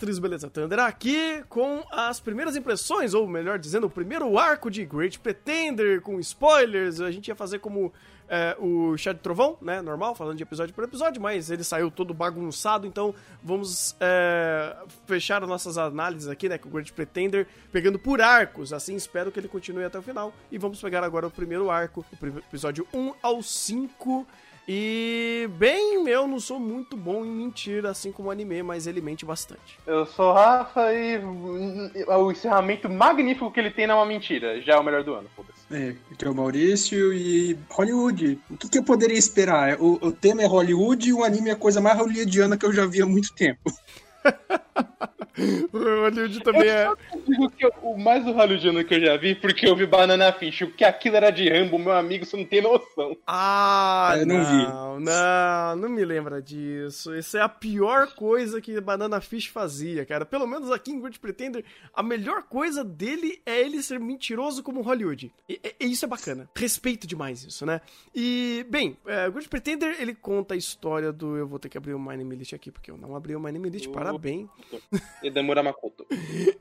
mestres, beleza? Thunder aqui com as primeiras impressões, ou melhor dizendo, o primeiro arco de Great Pretender, com spoilers. A gente ia fazer como é, o Chá de Trovão, né? Normal, falando de episódio por episódio, mas ele saiu todo bagunçado, então vamos é, fechar as nossas análises aqui, né? Com o Great Pretender, pegando por arcos. Assim, espero que ele continue até o final. E vamos pegar agora o primeiro arco, o episódio 1 ao 5. E, bem, eu não sou muito bom em mentir, assim como o anime, mas ele mente bastante. Eu sou Rafa e o encerramento magnífico que ele tem não é uma mentira. Já é o melhor do ano, foda-se. É, aqui é o Maurício e Hollywood. O que, que eu poderia esperar? O, o tema é Hollywood e o anime é a coisa mais hollywoodiana que eu já vi há muito tempo. o Hollywood também é. Eu digo que eu, o mais do hollywoodiano que eu já vi, porque eu vi Banana Fish. O que aquilo era de Rambo, meu amigo, você não tem noção. Ah, eu não, não vi. Não, não me lembra disso. Isso é a pior coisa que Banana Fish fazia, cara. Pelo menos aqui em Good Pretender, a melhor coisa dele é ele ser mentiroso como Hollywood. E, e isso é bacana. Respeito demais isso, né? E, bem, é, Good Pretender, ele conta a história do. Eu vou ter que abrir o My Name List aqui, porque eu não abri o My Name List. Parabéns. Edamura Makoto.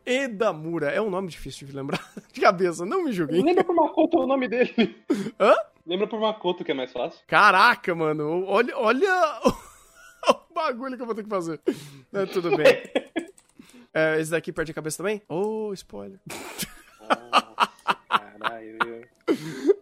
Edamura, é um nome difícil de lembrar de cabeça, não me julguei. Lembra por Makoto o nome dele. Hã? Lembra por Makoto que é mais fácil. Caraca, mano, olha, olha o bagulho que eu vou ter que fazer. É, tudo bem. É, esse daqui perde a cabeça também? Oh, spoiler. caralho.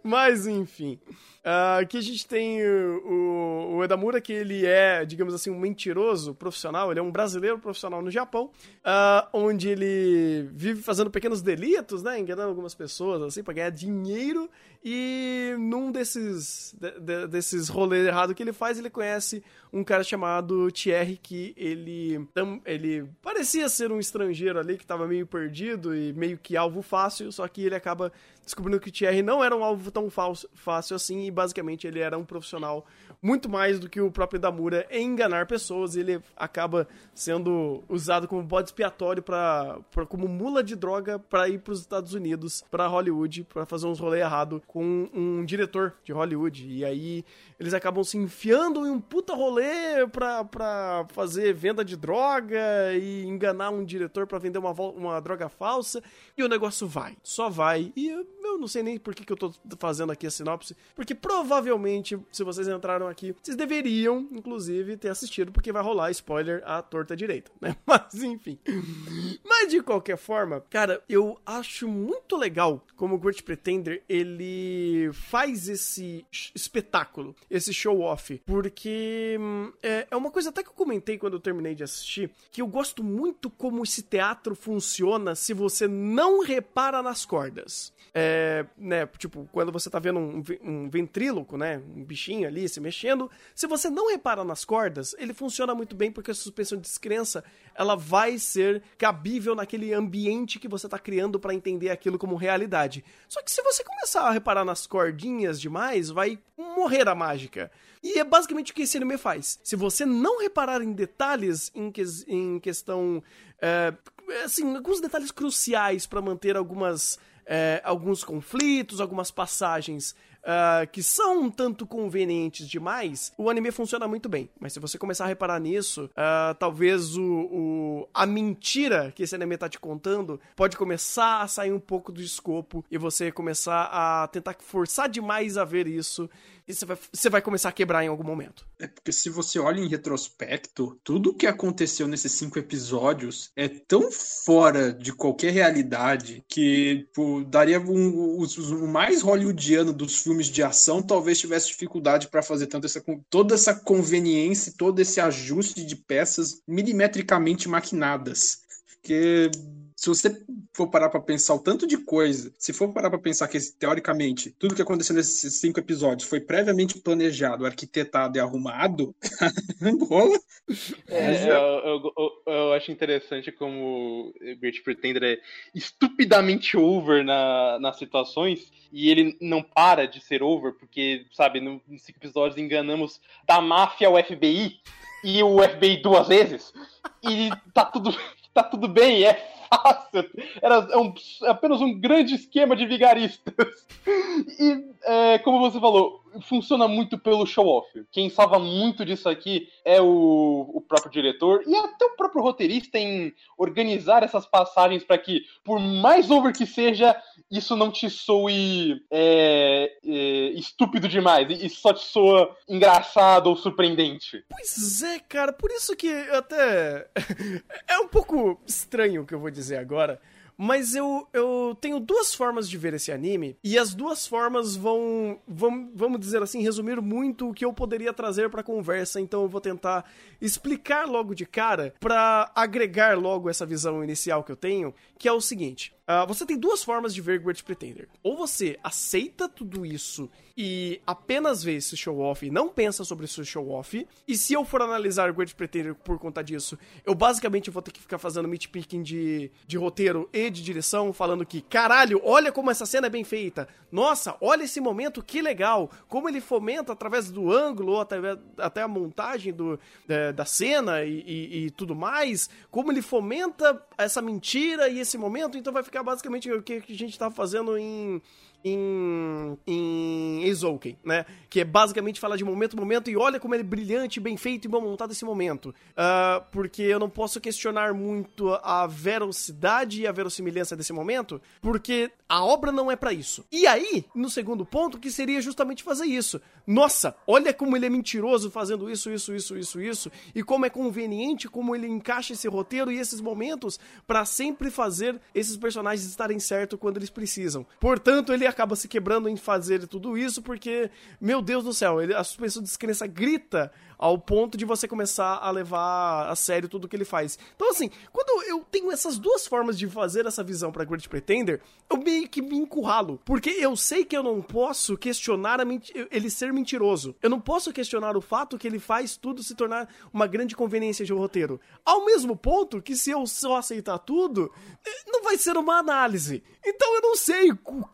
Mas, enfim. Uh, aqui a gente tem o, o, Edamura, que ele é, digamos assim, um mentiroso profissional. Ele é um brasileiro profissional no Japão, uh, onde ele vive fazendo pequenos delitos, né? Enganando algumas pessoas, assim, pra ganhar dinheiro. E num desses, de, de, desses rolês errados que ele faz, ele conhece um cara chamado Thierry, que ele, ele parecia ser um estrangeiro ali, que tava meio perdido e meio que alvo fácil, só que ele acaba descobrindo que o Thierry não era um alvo tão fácil assim basicamente ele era um profissional muito mais do que o próprio Damura em enganar pessoas. Ele acaba sendo usado como bode expiatório para como mula de droga para ir para os Estados Unidos, para Hollywood, para fazer uns rolê errado com um diretor de Hollywood. E aí eles acabam se enfiando em um puta rolê pra fazer venda de droga e enganar um diretor para vender uma, uma droga falsa. E o negócio vai, só vai. E eu, eu não sei nem por que, que eu tô fazendo aqui a sinopse, porque provavelmente, se vocês entraram aqui, vocês deveriam, inclusive, ter assistido, porque vai rolar spoiler à torta direita, né? Mas enfim. Mas de qualquer forma, cara, eu acho muito legal como o Great Pretender ele faz esse espetáculo esse show-off. Porque hum, é, é uma coisa até que eu comentei quando eu terminei de assistir, que eu gosto muito como esse teatro funciona se você não repara nas cordas. É, né, tipo, quando você tá vendo um, um ventríloco, né, um bichinho ali se mexendo, se você não repara nas cordas, ele funciona muito bem porque a suspensão de descrença, ela vai ser cabível naquele ambiente que você tá criando para entender aquilo como realidade. Só que se você começar a reparar nas cordinhas demais, vai morrer a mágica. E é basicamente o que esse anime faz. Se você não reparar em detalhes em, que, em questão. É, assim, alguns detalhes cruciais para manter algumas. É, alguns conflitos, algumas passagens uh, que são um tanto convenientes demais, o anime funciona muito bem. Mas se você começar a reparar nisso, uh, talvez o, o, a mentira que esse anime tá te contando pode começar a sair um pouco do escopo e você começar a tentar forçar demais a ver isso e você vai, você vai começar a quebrar em algum momento. É porque se você olha em retrospecto, tudo o que aconteceu nesses cinco episódios é tão fora de qualquer realidade que tipo, daria um, o, mais hollywoodiano dos filmes de ação talvez tivesse dificuldade para fazer tanto essa, toda essa conveniência, todo esse ajuste de peças milimetricamente maquinadas. Porque se você for parar para pensar o tanto de coisa, se for parar para pensar que teoricamente tudo que aconteceu nesses cinco episódios foi previamente planejado, arquitetado e arrumado, rola. É, eu, eu, eu, eu, acho interessante como o Great Pretender é estupidamente over na, nas situações e ele não para de ser over porque, sabe, nos cinco episódios enganamos da máfia ao FBI e o FBI duas vezes e tá tudo tá tudo bem, é Era um, apenas um grande esquema de vigaristas. E, é, como você falou, funciona muito pelo show-off. Quem salva muito disso aqui é o, o próprio diretor e até o próprio roteirista em organizar essas passagens para que, por mais over que seja, isso não te soe é, é, estúpido demais e só te soa engraçado ou surpreendente. Pois é, cara, por isso que até é um pouco estranho o que eu vou dizer agora. Mas eu, eu tenho duas formas de ver esse anime, e as duas formas vão, vão vamos dizer assim, resumir muito o que eu poderia trazer pra conversa, então eu vou tentar explicar logo de cara para agregar logo essa visão inicial que eu tenho, que é o seguinte. Uh, você tem duas formas de ver Great Pretender. Ou você aceita tudo isso e apenas vê esse show-off e não pensa sobre esse show-off. E se eu for analisar Great Pretender por conta disso, eu basicamente vou ter que ficar fazendo meat-picking de, de roteiro e de direção, falando que, caralho, olha como essa cena é bem feita. Nossa, olha esse momento, que legal. Como ele fomenta através do ângulo ou até, até a montagem do, é, da cena e, e, e tudo mais. Como ele fomenta essa mentira e esse momento. Então vai ficar basicamente o que a gente tá fazendo em em, em Eizouken, né? Que é basicamente falar de momento a momento e olha como ele é brilhante, bem feito e bom montado esse momento. Uh, porque eu não posso questionar muito a velocidade e a verossimilhança desse momento, porque a obra não é para isso. E aí, no segundo ponto, que seria justamente fazer isso. Nossa, olha como ele é mentiroso fazendo isso, isso, isso, isso, isso, e como é conveniente como ele encaixa esse roteiro e esses momentos para sempre fazer esses personagens estarem certo quando eles precisam. Portanto, ele acaba se quebrando em fazer tudo isso porque, meu Deus do céu, ele, a suspensão de descrença grita ao ponto de você começar a levar a sério tudo que ele faz. Então, assim, quando eu tenho essas duas formas de fazer essa visão pra Great Pretender, eu meio que me encurralo. Porque eu sei que eu não posso questionar ele ser mentiroso. Eu não posso questionar o fato que ele faz tudo se tornar uma grande conveniência de um roteiro. Ao mesmo ponto que se eu só aceitar tudo, eh, não vai ser uma análise. Então eu não sei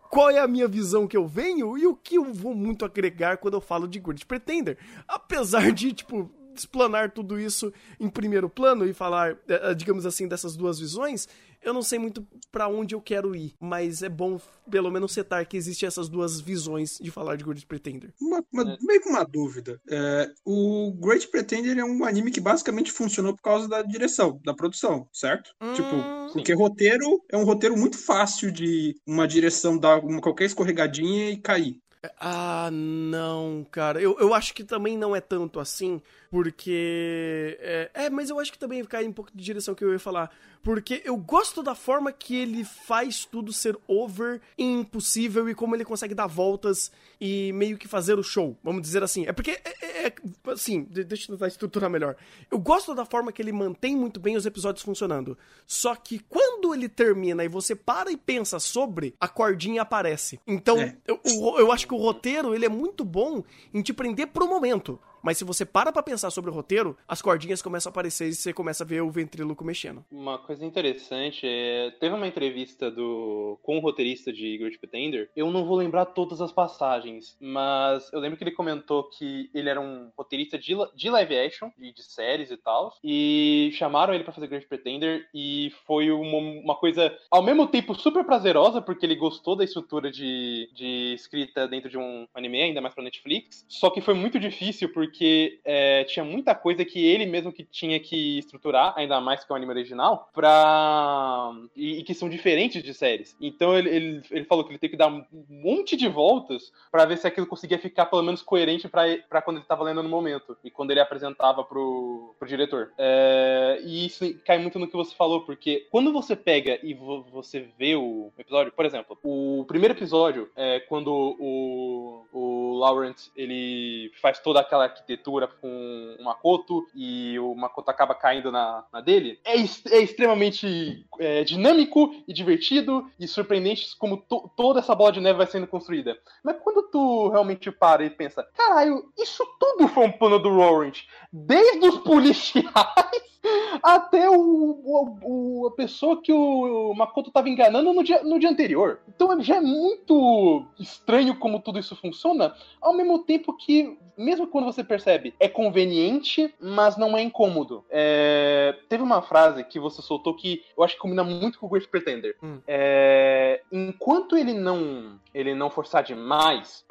qual é a minha visão que eu venho e o que eu vou muito agregar quando eu falo de Great Pretender. Apesar de tipo, explanar tudo isso em primeiro plano e falar, eh, eh, digamos assim, dessas duas visões, eu não sei muito para onde eu quero ir, mas é bom pelo menos setar que existem essas duas visões de falar de Great Pretender. Uma, uma, é. Meio que uma dúvida. É, o Great Pretender é um anime que basicamente funcionou por causa da direção, da produção, certo? Hum, tipo, porque sim. roteiro é um roteiro muito fácil de uma direção dar uma, qualquer escorregadinha e cair. Ah, não, cara. Eu, eu acho que também não é tanto assim, porque. É, é, mas eu acho que também cai um pouco de direção que eu ia falar. Porque eu gosto da forma que ele faz tudo ser over e impossível e como ele consegue dar voltas e meio que fazer o show, vamos dizer assim. É porque, é, é, é assim, deixa eu tentar estruturar melhor. Eu gosto da forma que ele mantém muito bem os episódios funcionando. Só que quando ele termina e você para e pensa sobre, a cordinha aparece. Então, é. eu, eu, eu acho que o roteiro ele é muito bom em te prender pro momento. Mas se você para pra pensar sobre o roteiro, as cordinhas começam a aparecer e você começa a ver o ventríloco mexendo. Uma coisa interessante é. Teve uma entrevista do com o roteirista de Great Pretender. Eu não vou lembrar todas as passagens, mas eu lembro que ele comentou que ele era um roteirista de, de live action, de, de séries e tal. E chamaram ele para fazer Great Pretender e foi uma, uma coisa ao mesmo tempo super prazerosa, porque ele gostou da estrutura de, de escrita dentro de um anime, ainda mais pra Netflix. Só que foi muito difícil porque porque é, tinha muita coisa que ele mesmo que tinha que estruturar, ainda mais que é um anime original, pra. E, e que são diferentes de séries. Então ele, ele, ele, falou que ele tem que dar um monte de voltas para ver se aquilo conseguia ficar pelo menos coerente para quando ele tava lendo no momento e quando ele apresentava pro, pro diretor. É, e isso cai muito no que você falou, porque quando você pega e vo, você vê o episódio, por exemplo, o primeiro episódio é quando o, o Laurent ele faz toda aquela arquitetura com o Makoto e o Makoto acaba caindo na, na dele, é, é extremamente é, dinâmico e divertido e surpreendente como to, toda essa bola de neve vai sendo construída. Mas quando tu realmente para e pensa, caralho, isso tudo foi um plano do Laurent, desde os policiais até o, o, o, a pessoa que o Makoto estava enganando no dia, no dia anterior. Então já é muito estranho como tudo isso funciona, ao mesmo tempo que, mesmo quando você percebe, é conveniente, mas não é incômodo. É... Teve uma frase que você soltou que eu acho que combina muito com o Great Pretender. Hum. É... Enquanto ele não, ele não forçar demais,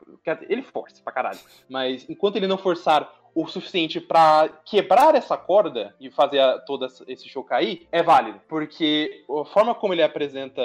ele força pra caralho, mas enquanto ele não forçar o suficiente para quebrar essa corda e fazer a, todo esse show cair, é válido. Porque a forma como ele apresenta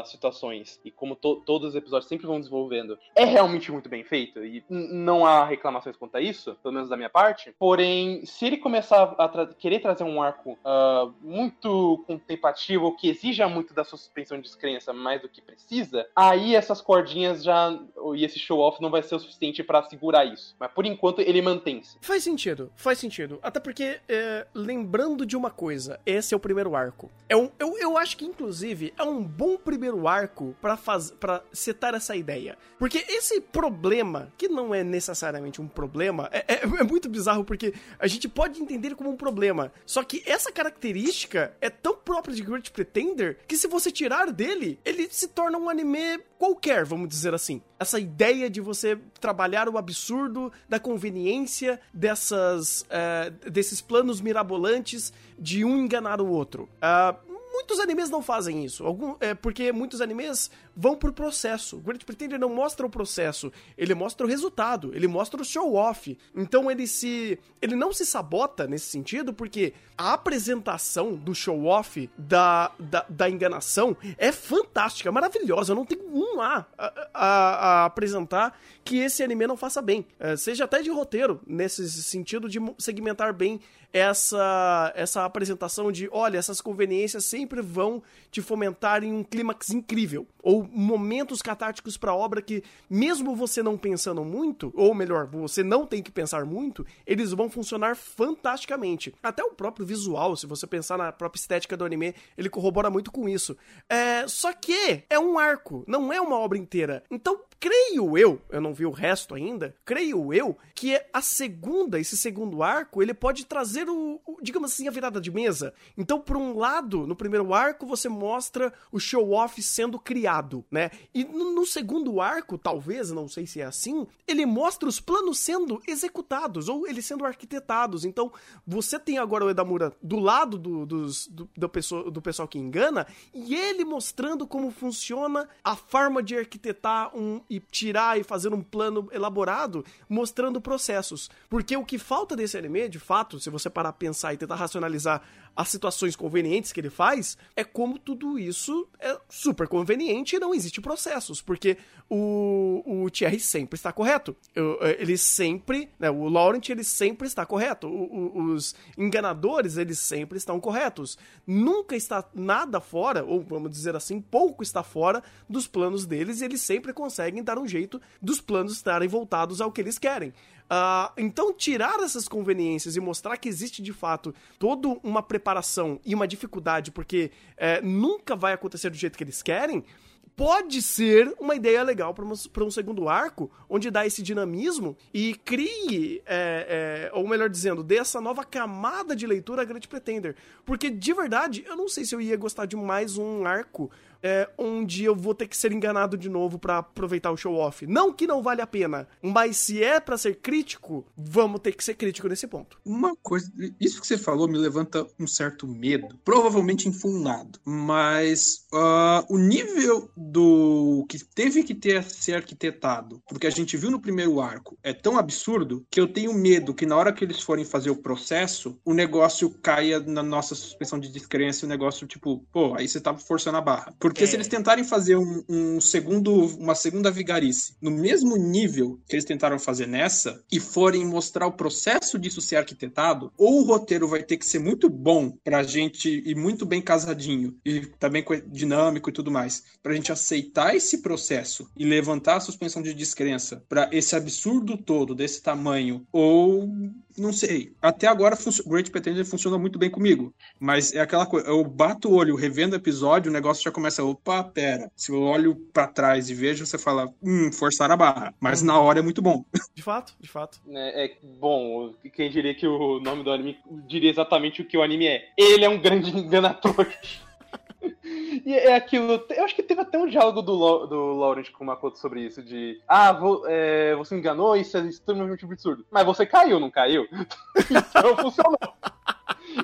as situações e como to, todos os episódios sempre vão desenvolvendo é realmente muito bem feito. E não há reclamações quanto a isso, pelo menos da minha parte. Porém, se ele começar a tra querer trazer um arco uh, muito contemplativo, que exija muito da sua suspensão de descrença mais do que precisa, aí essas cordinhas já. e esse show-off não vai ser o suficiente para segurar isso. Mas por enquanto ele mantém Faz sentido, faz sentido. Até porque, é, lembrando de uma coisa, esse é o primeiro arco. É um, eu, eu acho que, inclusive, é um bom primeiro arco para para setar essa ideia. Porque esse problema, que não é necessariamente um problema, é, é, é muito bizarro porque a gente pode entender como um problema. Só que essa característica é tão própria de Great Pretender que se você tirar dele, ele se torna um anime qualquer, vamos dizer assim. Essa ideia de você trabalhar o absurdo da conveniência dessas, uh, desses planos mirabolantes de um enganar o outro. Uh, muitos animes não fazem isso. Algum, é, porque muitos animes vão pro processo. O Great Pretender não mostra o processo, ele mostra o resultado, ele mostra o show-off. Então ele se. ele não se sabota nesse sentido, porque a apresentação do show-off da, da, da, enganação é fantástica, maravilhosa. Eu não tenho um A a, a, a apresentar que esse anime não faça bem. É, seja até de roteiro, nesse sentido de segmentar bem essa, essa apresentação de, olha, essas conveniências sempre vão te fomentar em um clímax incrível. Ou momentos catárticos para a obra que, mesmo você não pensando muito, ou melhor, você não tem que pensar muito, eles vão funcionar fantasticamente. Até o próprio visual, se você pensar na própria estética do anime, ele corrobora muito com isso. É, só que é um arco, não é uma obra inteira. Então, creio eu, eu não vi o resto ainda, creio eu que a segunda, esse segundo arco, ele pode trazer o, o digamos assim, a virada de mesa. Então, por um lado, no primeiro arco, você mostra o show-off sendo criado, né? E no, segundo arco, talvez, não sei se é assim, ele mostra os planos sendo executados, ou eles sendo arquitetados. Então, você tem agora o Edamura do lado do, dos, do, do, pessoal, do pessoal que engana, e ele mostrando como funciona a forma de arquitetar um, e tirar e fazer um plano elaborado, mostrando processos. Porque o que falta desse anime, de fato, se você parar a pensar e tentar racionalizar as situações convenientes que ele faz, é como tudo isso é super conveniente e não existe processos, porque o, o Thierry sempre está correto. É, ele sempre, né, o Laurent, ele sempre está correto. O, o, os enganadores, eles sempre estão corretos. Nunca está nada fora, ou vamos dizer assim, pouco está fora dos planos deles e eles sempre conseguem dar um jeito dos planos estarem voltados ao que eles querem. Uh, então, tirar essas conveniências e mostrar que existe de fato toda uma preparação e uma dificuldade, porque é, nunca vai acontecer do jeito que eles querem, pode ser uma ideia legal para um, segundo arco, onde dá esse dinamismo e crie, é, é, ou melhor dizendo, dê essa nova camada de leitura a Great Pretender. Porque, de verdade, eu não sei se eu ia gostar de mais um arco é, onde eu vou ter que ser enganado de novo para aproveitar o show off. Não que não vale a pena, mas se é para ser crítico, vamos ter que ser crítico nesse ponto. Uma coisa, isso que você falou me levanta um certo medo, provavelmente infundado, mas uh, o nível do que teve que ter ser arquitetado, porque a gente viu no primeiro arco, é tão absurdo que eu tenho medo que na hora que eles forem fazer o processo, o negócio caia na nossa suspensão de descrença, o negócio tipo, pô, aí você tá forçando a barra. Porque é. se eles tentarem fazer um, um, segundo, uma segunda vigarice no mesmo nível que eles tentaram fazer nessa e forem mostrar o processo disso ser arquitetado, ou o roteiro vai ter que ser muito bom pra gente e muito bem casadinho e também dinâmico e tudo mais, pra gente aceitar esse processo e levantar a suspensão de descrença para esse absurdo todo desse tamanho, ou não sei. Até agora, Great Pretender funciona muito bem comigo. Mas é aquela coisa, eu bato o olho, revendo o episódio, o negócio já começa, opa, pera. Se eu olho para trás e vejo, você fala, hum, forçar a barra. Mas na hora é muito bom. De fato, de fato. É, é bom, quem diria que o nome do anime diria exatamente o que o anime é. Ele é um grande enganador. E é aquilo. Eu acho que teve até um diálogo do, do Laurent com o Makoto sobre isso: de ah, vo, é, você me enganou, isso é extremamente absurdo. Mas você caiu, não caiu? então funcionou.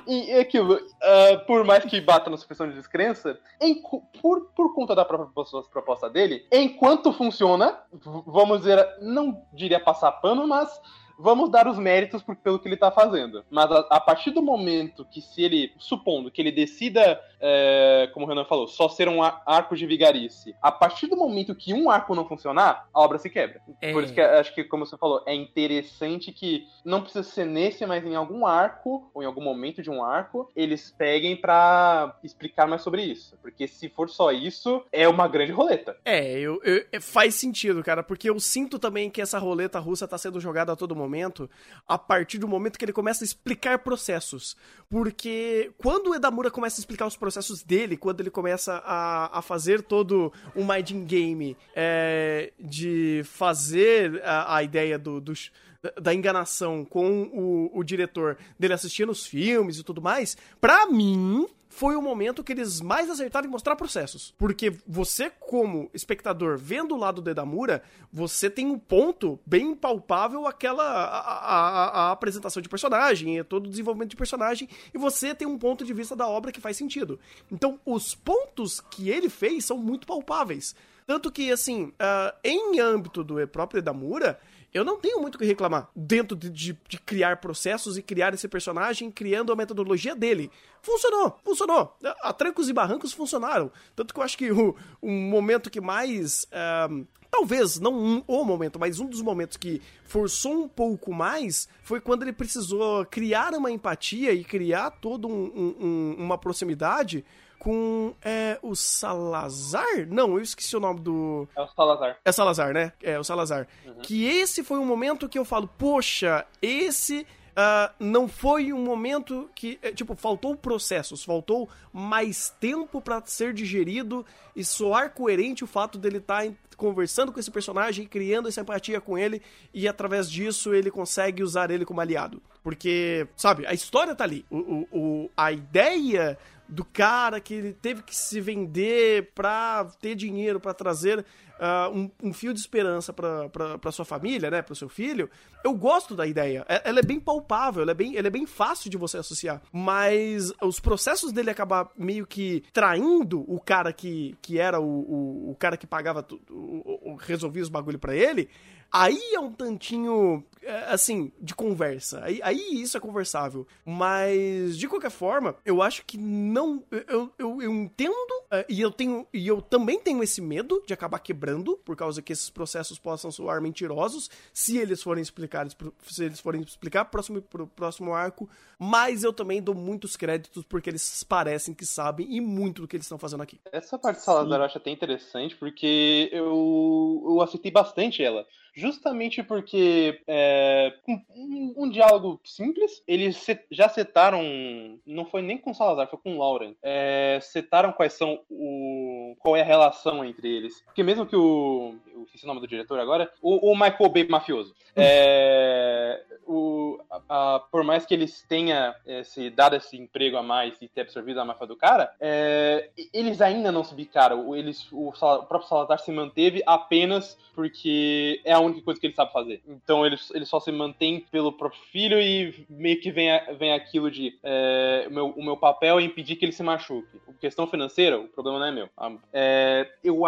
E é aquilo, uh, por mais que bata na suspensão de descrença, em, por, por conta da própria proposta dele, enquanto funciona, vamos dizer, não diria passar pano, mas vamos dar os méritos por, pelo que ele está fazendo. Mas a, a, partir do momento que se ele, supondo que ele decida, é, como o Renan falou, só ser um arco de vigarice, a partir do momento que um arco não funcionar, a obra se quebra. É. Por isso que acho que, como você falou, é interessante que não precisa ser nesse, mas em algum arco, ou em algum momento de um arco, eles peguem para explicar mais sobre isso. Porque se for só isso, é uma grande roleta. É, eu, eu, faz sentido, cara, porque eu sinto também que essa roleta russa tá sendo jogada a todo momento momento, a partir do momento que ele começa a explicar processos. Porque quando o Edamura começa a explicar os processos dele, quando ele começa a, a fazer todo o Mind Game é, de fazer a, a ideia do, do da enganação com o, o diretor dele assistindo os filmes e tudo mais, pra mim, foi o momento que eles mais acertaram em mostrar processos. Porque você, como espectador, vendo o lado do Edamura, você tem um ponto bem palpável aquela a, a, a, apresentação de personagem, todo o desenvolvimento de personagem, e você tem um ponto de vista da obra que faz sentido. Então, os pontos que ele fez são muito palpáveis. Tanto que, assim, uh, em âmbito do próprio Edamura, eu não tenho muito o que reclamar dentro de, de, de, criar processos e criar esse personagem, criando a metodologia dele. Funcionou, funcionou. A trancos e barrancos funcionaram. Tanto que eu acho que o, o momento que mais. Uh, talvez não um, o momento, mas um dos momentos que forçou um pouco mais foi quando ele precisou criar uma empatia e criar toda um, um, uma proximidade com é, o Salazar? Não, eu esqueci o nome do. É o Salazar. É Salazar, né? É o Salazar. Uhum. Que esse foi um momento que eu falo, poxa, esse. Uh, não foi um momento que, é, tipo, faltou processos, faltou mais tempo para ser digerido e soar coerente o fato dele estar tá conversando com esse personagem, criando essa empatia com ele e através disso ele consegue usar ele como aliado. Porque, sabe, a história tá ali. O, o, o a ideia do cara que ele teve que se vender pra ter dinheiro, para trazer uh, um, um, fio de esperança para sua família, né, pro seu filho, eu gosto da ideia. É, ela é bem palpável, ela é bem, ela é bem fácil de você associar. Mas os processos dele acabar meio que traindo o cara que, que era o, o, o cara que pagava resolvia os bagulho para ele, Aí é um tantinho, é, assim, de conversa. Aí, aí isso é conversável. Mas, de qualquer forma, eu acho que não. Eu, eu, eu entendo, é, e eu tenho. E eu também tenho esse medo de acabar quebrando, por causa que esses processos possam soar mentirosos, se eles forem explicados, se eles forem explicar próximo, pro próximo arco. Mas eu também dou muitos créditos porque eles parecem que sabem e muito do que eles estão fazendo aqui. Essa parte de Salazar eu acho até interessante, porque eu, eu aceitei bastante ela justamente porque é, um, um, diálogo simples, eles set, já setaram, não foi nem com Salazar, foi com Lauren, é, setaram quais são o, qual é a relação entre eles. Porque mesmo que o, eu esqueci o nome do diretor agora, o, o Michael Bay mafioso, é, o, a, a, por mais que eles tenham esse, dado esse emprego a mais e ter absorvido a máfia do cara, é, eles ainda não se bicaram, eles, o, o próprio Salazar se manteve apenas porque é a única coisa que ele sabe fazer. Então ele, ele só se mantém pelo próprio filho e meio que vem, vem aquilo de é, o, meu, o meu papel é impedir que ele se machuque. A questão financeira, o problema não é meu. É, eu,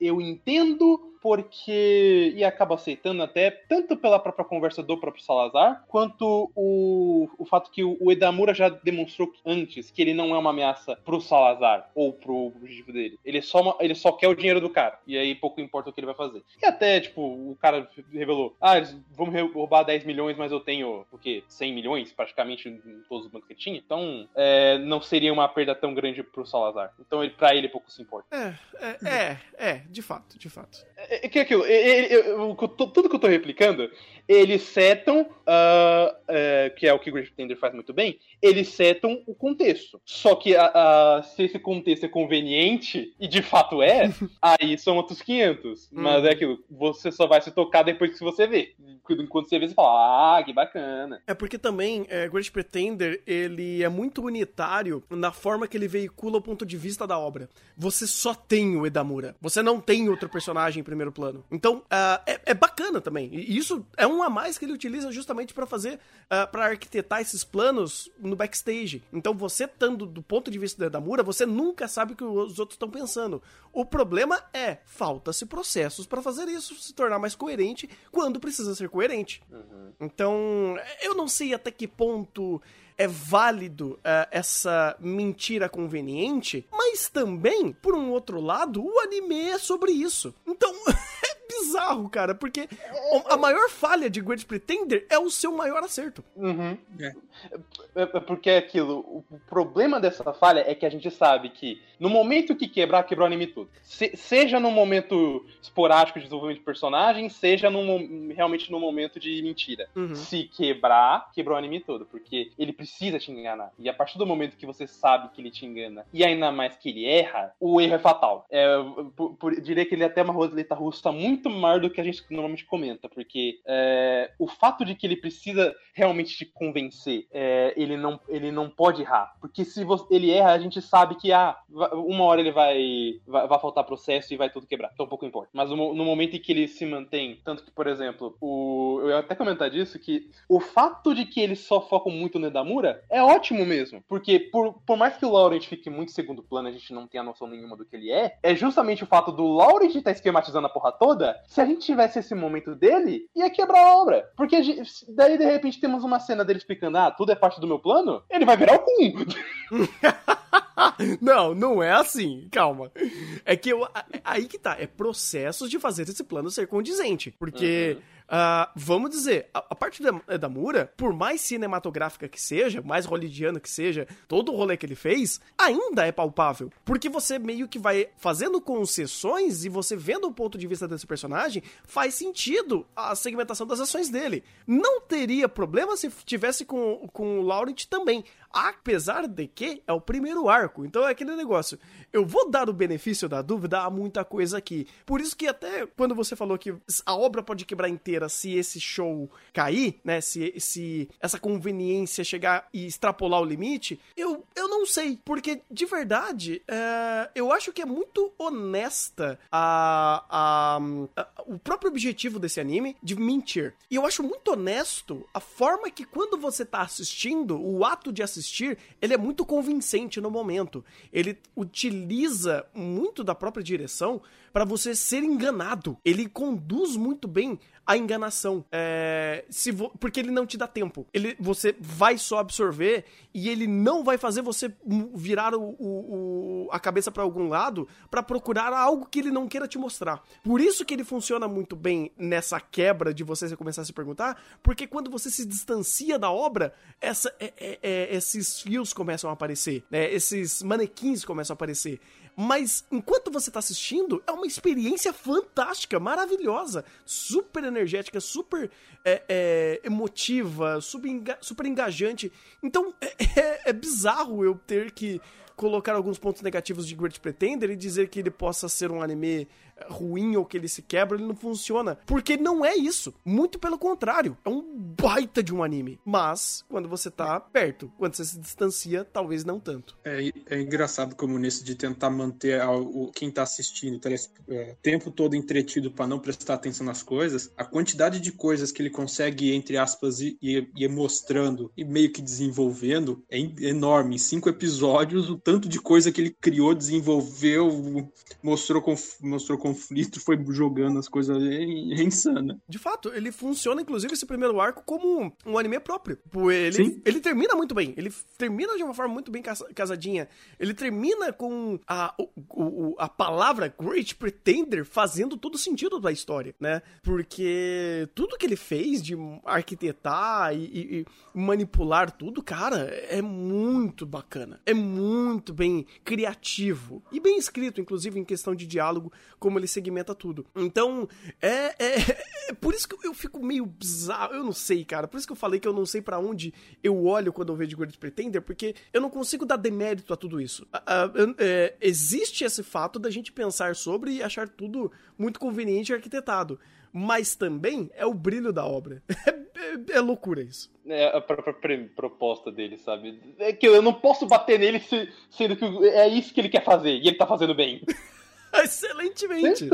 eu entendo porque. e acaba aceitando até, tanto pela própria conversa do próprio Salazar, quanto o, o fato que o Edamura já demonstrou antes que ele não é uma ameaça pro Salazar ou pro objetivo dele. Ele só, ele só quer o dinheiro do cara. E aí pouco importa o que ele vai fazer. E até, tipo, o cara revelou: ah, vão roubar 10 milhões, mas eu tenho, o quê? 100 milhões, praticamente, em todos os bancos que tinha. Então, é, não seria uma perda tão grande pro Salazar. Então, ele, pra ele pouco se importa. É, é, é, é de fato, de fato. É, É, é que é aquilo, ele, eu, tudo que eu tô replicando, eles setam, uh, uh, que é o que o Griffith faz muito bem, eles setam o contexto. Só que uh, se esse contexto é conveniente, e de fato é, aí são outros 500. Mas é aquilo, você só vai se tocar depois que você vê. Enquanto você vê, você fala, ah, que bacana. É porque também, é, Great Pretender, ele é muito unitário na forma que ele veicula o ponto de vista da obra. Você só tem o Edamura. Você não tem outro personagem em primeiro plano. Então, uh, é, é, bacana também. E isso é um a mais que ele utiliza justamente para fazer, uh, ah, para arquitetar esses planos no backstage. Então, você estando do ponto de vista do Edamura, você nunca sabe o que os outros estão pensando. O problema é, falta-se processos para fazer isso se tornar mais coerente quando precisa ser coerente. Uhum. Então, eu não sei até que ponto é válido uh, essa mentira conveniente, mas também, por um outro lado, o anime é sobre isso. Então, bizarro, cara, porque a maior falha de Great Pretender é o seu maior acerto. Uhum. É. É, é porque é aquilo, o problema dessa falha é que a gente sabe que no momento que quebrar, quebrou o anime tudo. Se, seja no momento esporádico de desenvolvimento de personagem, seja no, realmente no momento de mentira. Uhum. Se quebrar, quebrou o anime todo, porque ele precisa te enganar. E a partir do momento que você sabe que ele te engana, e ainda mais que ele erra, o erro é fatal. É, por, por, diria que ele é até uma roleta russa muito maior do que a gente normalmente comenta, porque é, o fato de que ele precisa realmente te convencer é, ele, não, ele não pode errar. Porque se você, ele erra, a gente sabe que ah, uma hora ele vai, vai, vai faltar processo e vai tudo quebrar. Então pouco importa. Mas no, no, momento em que ele se mantém, tanto que, por exemplo, o, eu ia até comentar disso, que o fato de que eles só focam muito no Edamura é ótimo mesmo. Porque por, por mais que o Laurent fique muito segundo plano, a gente não tenha noção nenhuma do que ele é, é justamente o fato do Laurent estar tá esquematizando a porra toda. Se a gente tivesse esse momento dele, ia quebrar a obra. Porque daí, de repente, temos uma cena dele explicando, ah, tudo é parte do meu plano, ele vai virar o Kun. não, não é assim. Calma. É que eu, aí que tá. É processos de fazer esse plano ser condizente. Porque. Uhum Uh, vamos dizer, a, a, parte da, da Mura, por mais cinematográfica que seja, mais hollywoodiana que seja, todo o rolê que ele fez, ainda é palpável. Porque você meio que vai fazendo concessões e você vendo o ponto de vista desse personagem, faz sentido a segmentação das ações dele. Não teria problema se tivesse com, com o Laurent também. Apesar de que é o primeiro arco. Então é aquele negócio. Eu vou dar o benefício da dúvida a muita coisa aqui. Por isso que até quando você falou que a obra pode quebrar inteira se esse show cair, né? Se, se essa conveniência chegar e extrapolar o limite, eu, eu não sei. Porque, de verdade, é, eu acho que é muito honesta a, a, a, o próprio objetivo desse anime de mentir. E eu acho muito honesto a forma que quando você tá assistindo, o ato de assistir, ele é muito convincente no momento. Ele utiliza utiliza muito da própria direção para você ser enganado. Ele conduz muito bem a enganação. É, se porque ele não te dá tempo. Ele, você vai só absorver e ele não vai fazer você virar o, o, o a cabeça para algum lado para procurar algo que ele não queira te mostrar. Por isso que ele funciona muito bem nessa quebra de você começar a se perguntar, porque quando você se distancia da obra, essa, é, é, é esses fios começam a aparecer, né? esses manequins começam a aparecer. Mas enquanto você tá assistindo, é uma experiência fantástica, maravilhosa, super energética, super é, é, emotiva, super, enga super engajante. Então é, é bizarro eu ter que colocar alguns pontos negativos de Great Pretender e dizer que ele possa ser um anime ruim ou que ele se quebra, ele não funciona. Porque não é isso. Muito pelo contrário. É um baita de um anime. Mas, quando você tá perto, quando você se distancia, talvez não tanto. É, é engraçado como nesse de tentar manter a, o, quem tá assistindo o é, tempo todo entretido para não prestar atenção nas coisas, a quantidade de coisas que ele consegue, entre aspas, ir, ir, mostrando e meio que desenvolvendo é enorme. Em cinco episódios, o tanto de coisa que ele criou, desenvolveu, mostrou, mostrou conflito, foi jogando as coisas ali, é insana. De fato, ele funciona, inclusive, esse primeiro arco como um anime próprio. Ele, Sim. ele termina muito bem. Ele termina de uma forma muito bem casadinha. Ele termina com a, o, a palavra Great Pretender fazendo todo sentido da história, né? Porque tudo que ele fez de arquitetar e, e, e manipular tudo, cara, é muito bacana. É muito bem criativo e bem escrito, inclusive em questão de diálogo, como como ele segmenta tudo. Então, é, é, é por isso que eu fico meio bizarro. Eu não sei, cara. Por isso que eu falei que eu não sei para onde eu olho quando eu vejo Great Pretender, porque eu não consigo dar demérito a tudo isso. Uh, uh, uh, existe esse fato da gente pensar sobre e achar tudo muito conveniente e arquitetado mas também é o brilho da obra. É, é, é loucura isso. É a própria proposta dele, sabe? É que eu não posso bater nele sendo que é isso que ele quer fazer e ele tá fazendo bem. Excelentemente.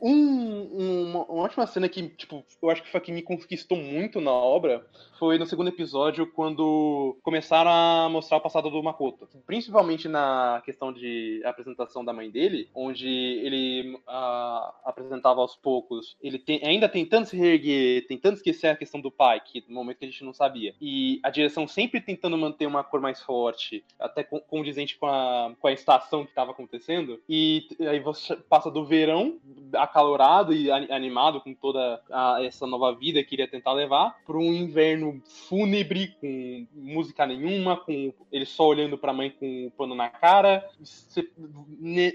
Um, uma, uma, ótima cena que, tipo, eu acho que foi a que me conquistou muito na obra foi no segundo episódio, quando começaram a mostrar o passado do Makoto. Principalmente na questão de apresentação da mãe dele, onde ele uh, apresentava aos poucos, ele tem, ainda tentando se reerguer, tentando esquecer a questão do pai, que no momento que a gente não sabia. E a direção sempre tentando manter uma cor mais forte, até condizente com a, com a estação que estava acontecendo. E aí você passa do verão acalorado e animado com toda a, essa nova vida que iria tentar levar para um inverno fúnebre com música nenhuma, com ele só olhando para a mãe com o pano na cara. Você,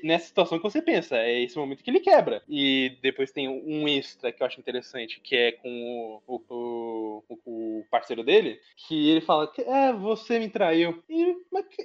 nessa situação que você pensa, é esse momento que ele quebra. E depois tem um extra que eu acho interessante, que é com o, o, o, o parceiro dele, que ele fala: É, você me traiu. E,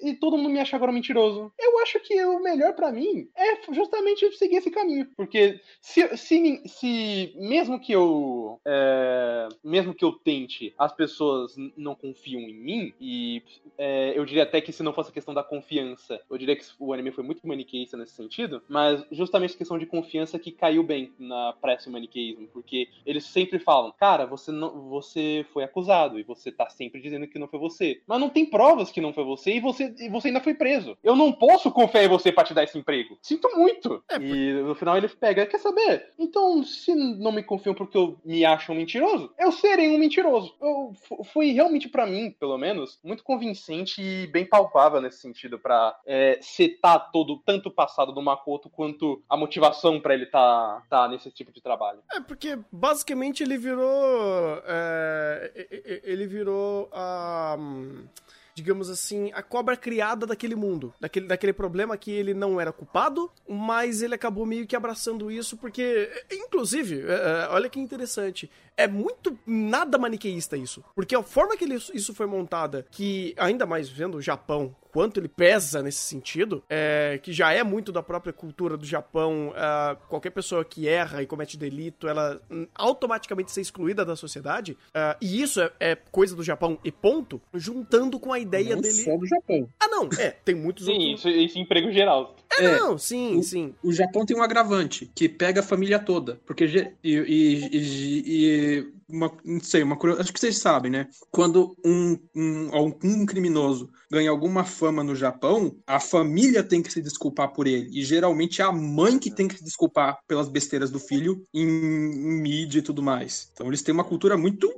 e todo mundo me acha agora mentiroso. Eu acho que o melhor para mim é justamente seguir esse caminho. Porque se, se, se mesmo que eu é, mesmo que eu tente, as pessoas não confiam em mim, e é, eu diria até que se não fosse a questão da confiança, eu diria que o anime foi muito maniqueísta nesse sentido, mas justamente a questão de confiança que caiu bem na pressa maniqueísmo, porque eles sempre falam, cara, você não, você foi acusado e você tá sempre dizendo que não foi você, mas não tem provas que não foi você e você, e você ainda foi preso. Eu não posso confiar em você para te dar esse emprego. Sinto muito. É, e no final ele pega, quer saber? Então, se não me confiam porque eu me acho um mentiroso, eu serei um mentiroso. Eu fui realmente para mim, pelo menos, muito convincente e bem palpável nesse sentido para é, setar todo tanto o passado do Makoto quanto a motivação para ele tá, tá nesse tipo de trabalho. É porque basicamente ele virou é, ele virou a uh, digamos assim, a cobra criada daquele mundo, daquele, daquele problema que ele não era culpado, mas ele acabou meio que abraçando isso porque, inclusive, é, é, olha que interessante, é muito nada maniqueísta isso, porque a forma que ele, isso foi montada, que ainda mais vendo o Japão quanto ele pesa nesse sentido, é, que já é muito da própria cultura do Japão. É, qualquer pessoa que erra e comete delito, ela automaticamente ser excluída da sociedade. É, e isso é, é, coisa do Japão e ponto, juntando com a ideia não dele. Só do Japão. Ah, não, é, tem muitos sim, outros. Isso, isso é emprego geral. É, é, não, sim, o, sim. O Japão tem um agravante, que pega a família toda. Porque. E, e, e, e uma, não sei, uma acho que vocês sabem, né? Quando um, um, um criminoso ganha alguma fama no Japão, a família tem que se desculpar por ele. E geralmente é a mãe que tem que se desculpar pelas besteiras do filho em, em mídia e tudo mais. Então eles têm uma cultura muito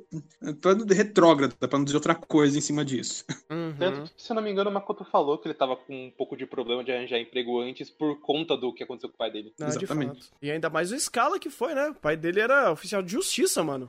retrógrada, pra não dizer outra coisa em cima disso. Uhum. Tanto que, se eu não me engano, o Makoto falou que ele tava com um pouco de problema de arranjar emprego antes por conta do que aconteceu com o pai dele. Ah, Exatamente. E ainda mais o Scala que foi, né? O pai dele era oficial de justiça, mano.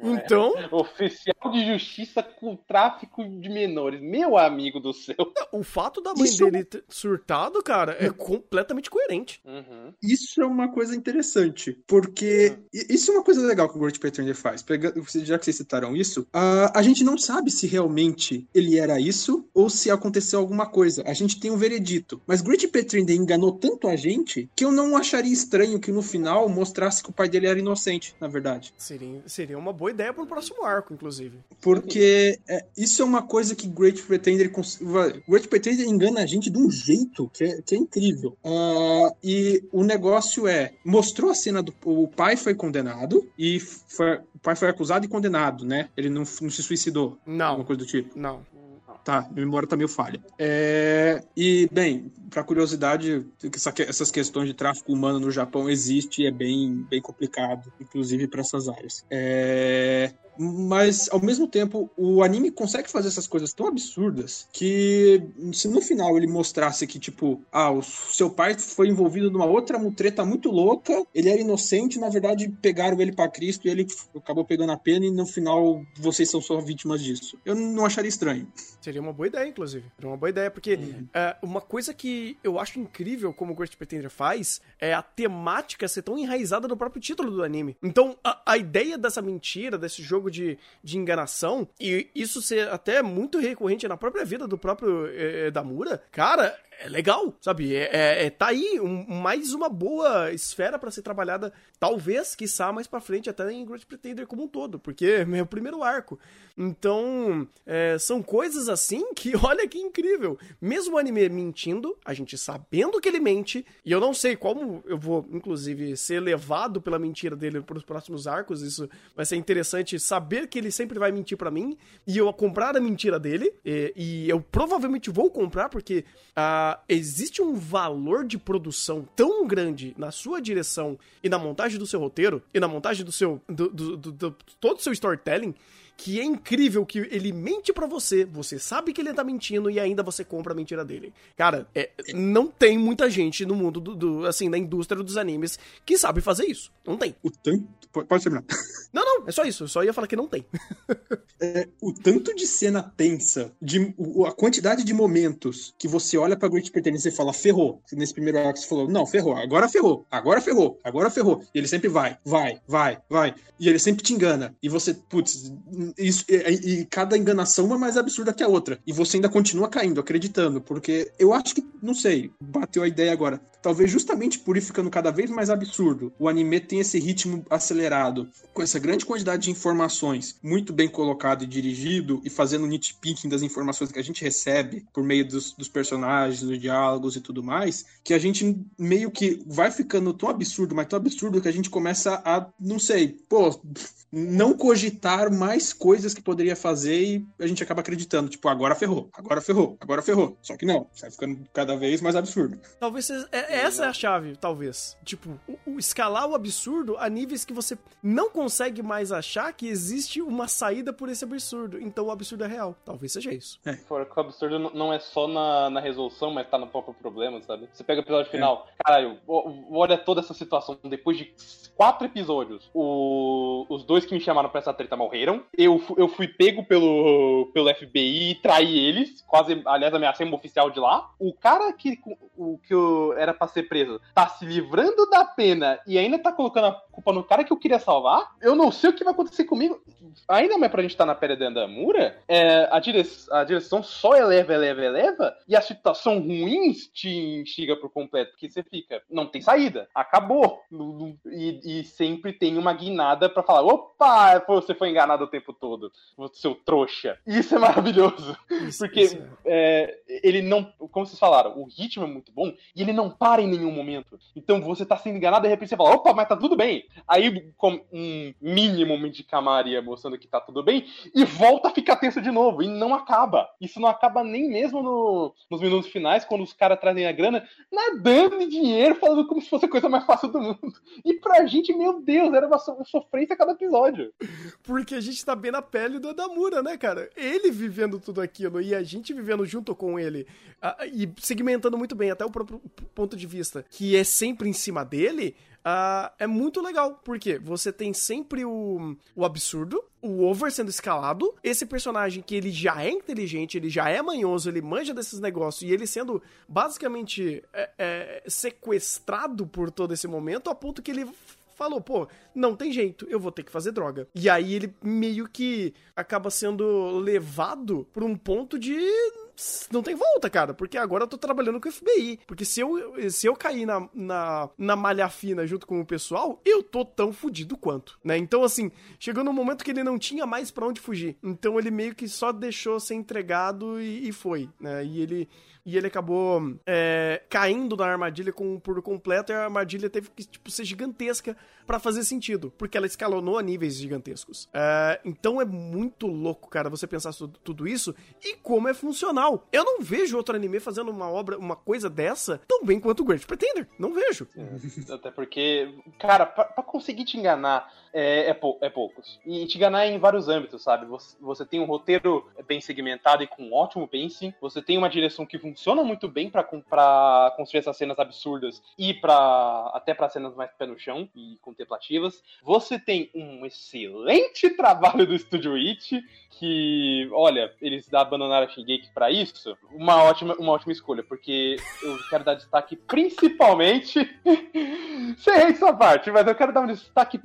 Então. É, oficial de justiça com tráfico de menores. Meu amigo do céu. O fato da mãe Isso... dele ter surtado, cara, é completamente coerente. Uhum. Isso é uma coisa interessante. Porque. Uhum. Isso é uma coisa legal que o Great Pretender faz. Já que vocês citaram isso, a, a gente não sabe se realmente ele era isso ou se aconteceu alguma coisa. A gente tem um veredito. Mas Great Pretender enganou tanto a gente que eu não acharia estranho que no final mostrasse que o pai dele era inocente, na verdade. Seria, seria uma boa boa ideia para o próximo arco, inclusive. Porque é, isso é uma coisa que Great Pretender. Great Pretender engana a gente de um jeito que é, que é incrível. Uh, e o negócio é: mostrou a cena do. O pai foi condenado e foi, o pai foi acusado e condenado, né? Ele não, não se suicidou. Não. Alguma coisa do tipo. Não. Tá, minha memória tá meio falha. É, e, bem, para curiosidade, essa, essas questões de tráfico humano no Japão existe e é bem, bem complicado, inclusive para essas áreas. É, Mas, ao mesmo tempo, o anime consegue fazer essas coisas tão absurdas que, se no final ele mostrasse que, tipo, ah, o seu pai foi envolvido numa outra treta muito louca, ele era inocente, na verdade, pegaram ele para Cristo e ele acabou pegando a pena e no final vocês são só vítimas disso. Eu não acharia estranho. Seria uma boa ideia, inclusive. Seria uma boa ideia, porque uhum. é, uma coisa que eu acho incrível como o Great Pretender faz é a temática ser tão enraizada no próprio título do anime. Então, a, a ideia dessa mentira, desse jogo de, de enganação, e isso ser até muito recorrente na própria vida do próprio é, Damura, cara, é legal, sabe? É, é, é, tá aí um, mais uma boa esfera para ser trabalhada, talvez, quiçá, mais para frente, até em Great Pretender como um todo, porque é meu primeiro arco. Então, é, são coisas assim que, olha que incrível. Mesmo o anime mentindo, a gente sabendo que ele mente, e eu não sei como eu vou, inclusive, ser levado pela mentira dele pros próximos arcos, isso vai ser interessante saber que ele sempre vai mentir para mim, e eu comprar a mentira dele, e, e eu provavelmente vou comprar, porque a existe um valor de produção tão grande na sua direção e na montagem do seu roteiro e na montagem do seu. do, do, do, do todo o seu storytelling que é incrível que ele mente para você, você sabe que ele tá mentindo e ainda você compra a mentira dele. Cara, é, não tem muita gente no mundo do, do, assim, da indústria dos animes que sabe fazer isso. Não tem. O tanto. Pode terminar. Não, não, é só isso. Eu só ia falar que não tem. é, o tanto de cena tensa, de, a quantidade de momentos que você olha pra Great Pretender e fala, ferrou. Nesse primeiro arco você falou, não, ferrou, agora ferrou, agora ferrou, agora ferrou. E ele sempre vai, vai, vai, vai. E ele sempre te engana. E você, putz, isso, e, e, cada enganação uma é mais absurda que a outra. E você ainda continua caindo, acreditando, porque eu acho que, não sei, bateu a ideia agora. Talvez justamente por ir ficando cada vez mais absurdo, o anime tem esse ritmo acelerado, com essa grande quantidade de informações, muito bem colocado e dirigido, e fazendo nitpicking das informações que a gente recebe por meio dos, dos personagens, dos diálogos e tudo mais, que a gente meio que vai ficando tão absurdo, mas tão absurdo que a gente começa a, não sei, pô, não cogitar mais coisas que poderia fazer e a gente acaba acreditando, tipo, agora ferrou, agora ferrou, agora ferrou. Só que não, sai ficando cada vez mais absurdo. Talvez é, essa é a chave, talvez. Tipo, o, o, escalar o absurdo a níveis que você não consegue mais achar que existe uma saída por esse absurdo. Então o absurdo é real. Talvez seja isso. É. Fora que o absurdo não é só na, na resolução, mas tá no próprio problema, sabe? Você pega o episódio final, é. caralho, olha toda essa situação depois de quatro episódios. O, os dois que me chamaram pra essa treta morreram. Eu, eu fui pego pelo, pelo FBI e traí eles. Quase, aliás, ameacei um oficial de lá. O cara que, o, que eu, era pra ser preso tá se livrando da pena e ainda tá colocando a culpa no cara que eu queria salvar. Eu não sei o que vai acontecer comigo. Ainda mais pra gente estar tá na pele da Andamura, é, a, dire, a direção só eleva, eleva, eleva. E a situação ruim te instiga por completo. Porque você fica, não tem saída. Acabou. E, e sempre tem uma guinada para falar: opa, você foi enganado o tempo todo, seu trouxa. Isso é maravilhoso. Isso, porque isso é. É, ele não, como vocês falaram, o ritmo é muito bom e ele não para em nenhum momento. Então você tá sendo enganado e de repente você fala: opa, mas tá tudo bem. Aí, com um mínimo de camaria mostrando que tá tudo bem, e volta a ficar tenso de novo. E não acaba. Isso não acaba nem mesmo no, nos minutos finais, quando os caras trazem a grana, nadando em dinheiro, falando como se fosse a coisa mais fácil do mundo. E pra gente, meu Deus, era uma, sofrência a cada episódio. Porque a gente tá bem na pele do Adamura, né, cara? Ele vivendo tudo aquilo e a gente vivendo junto com ele e segmentando muito bem até o próprio ponto de vista que é sempre em cima dele. Uh, é muito legal, porque você tem sempre o, o absurdo, o over sendo escalado, esse personagem que ele já é inteligente, ele já é manhoso, ele manja desses negócios, e ele sendo basicamente é, é, sequestrado por todo esse momento, a ponto que ele falou, pô, não tem jeito, eu vou ter que fazer droga. E aí ele meio que acaba sendo levado por um ponto de não tem volta, cara, porque agora eu tô trabalhando com o FBI. Porque se eu, se eu cair na, na, na malha fina junto com o pessoal, eu tô tão fudido quanto, né? Então, assim, chegou num momento que ele não tinha mais para onde fugir. Então ele meio que só deixou ser entregado e, e foi, né? E ele e ele acabou é, caindo na armadilha com, por completo, e a armadilha teve que tipo, ser gigantesca para fazer sentido, porque ela escalonou a níveis gigantescos. É, então é muito louco, cara, você pensar tudo isso e como é funcional. Eu não vejo outro anime fazendo uma obra, uma coisa dessa tão bem quanto o Great Pretender. Não vejo. É, até porque, cara, pra conseguir te enganar é, é, pou, é poucos. E te enganar em vários âmbitos, sabe? Você, você tem um roteiro bem segmentado e com ótimo pacing, você tem uma direção que funciona muito bem para construir essas cenas absurdas e para até para cenas mais pé no chão e contemplativas. Você tem um excelente trabalho do Studio It, que, olha, eles abandonaram a Shingeki para isso, uma ótima, uma ótima escolha, porque eu quero dar destaque principalmente. Sem essa parte, mas eu quero dar um destaque